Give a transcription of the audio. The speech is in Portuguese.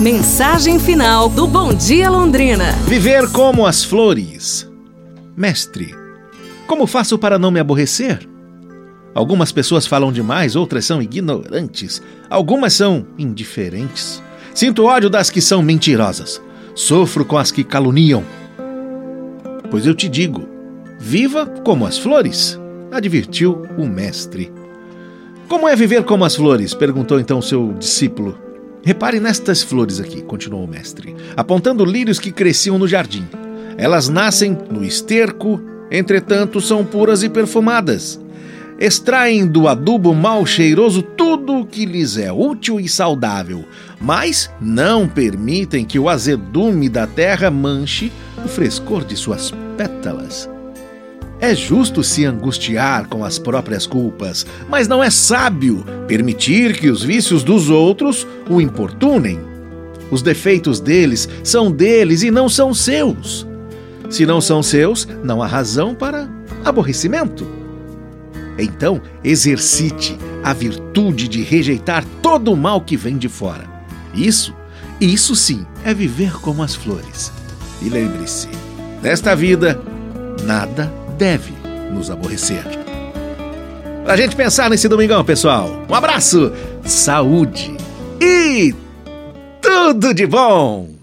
Mensagem final do Bom Dia Londrina. Viver como as flores. Mestre, como faço para não me aborrecer? Algumas pessoas falam demais, outras são ignorantes, algumas são indiferentes. Sinto ódio das que são mentirosas. Sofro com as que caluniam. Pois eu te digo: viva como as flores, advertiu o mestre. Como é viver como as flores? perguntou então seu discípulo. Repare nestas flores aqui, continuou o mestre, apontando lírios que cresciam no jardim. Elas nascem no esterco, entretanto são puras e perfumadas. Extraem do adubo mal cheiroso tudo o que lhes é útil e saudável, mas não permitem que o azedume da terra manche o frescor de suas pétalas. É justo se angustiar com as próprias culpas, mas não é sábio permitir que os vícios dos outros o importunem. Os defeitos deles são deles e não são seus. Se não são seus, não há razão para aborrecimento. Então, exercite a virtude de rejeitar todo o mal que vem de fora. Isso, isso sim, é viver como as flores. E lembre-se, nesta vida, nada deve nos aborrecer. Pra gente pensar nesse domingão, pessoal. Um abraço, saúde e tudo de bom!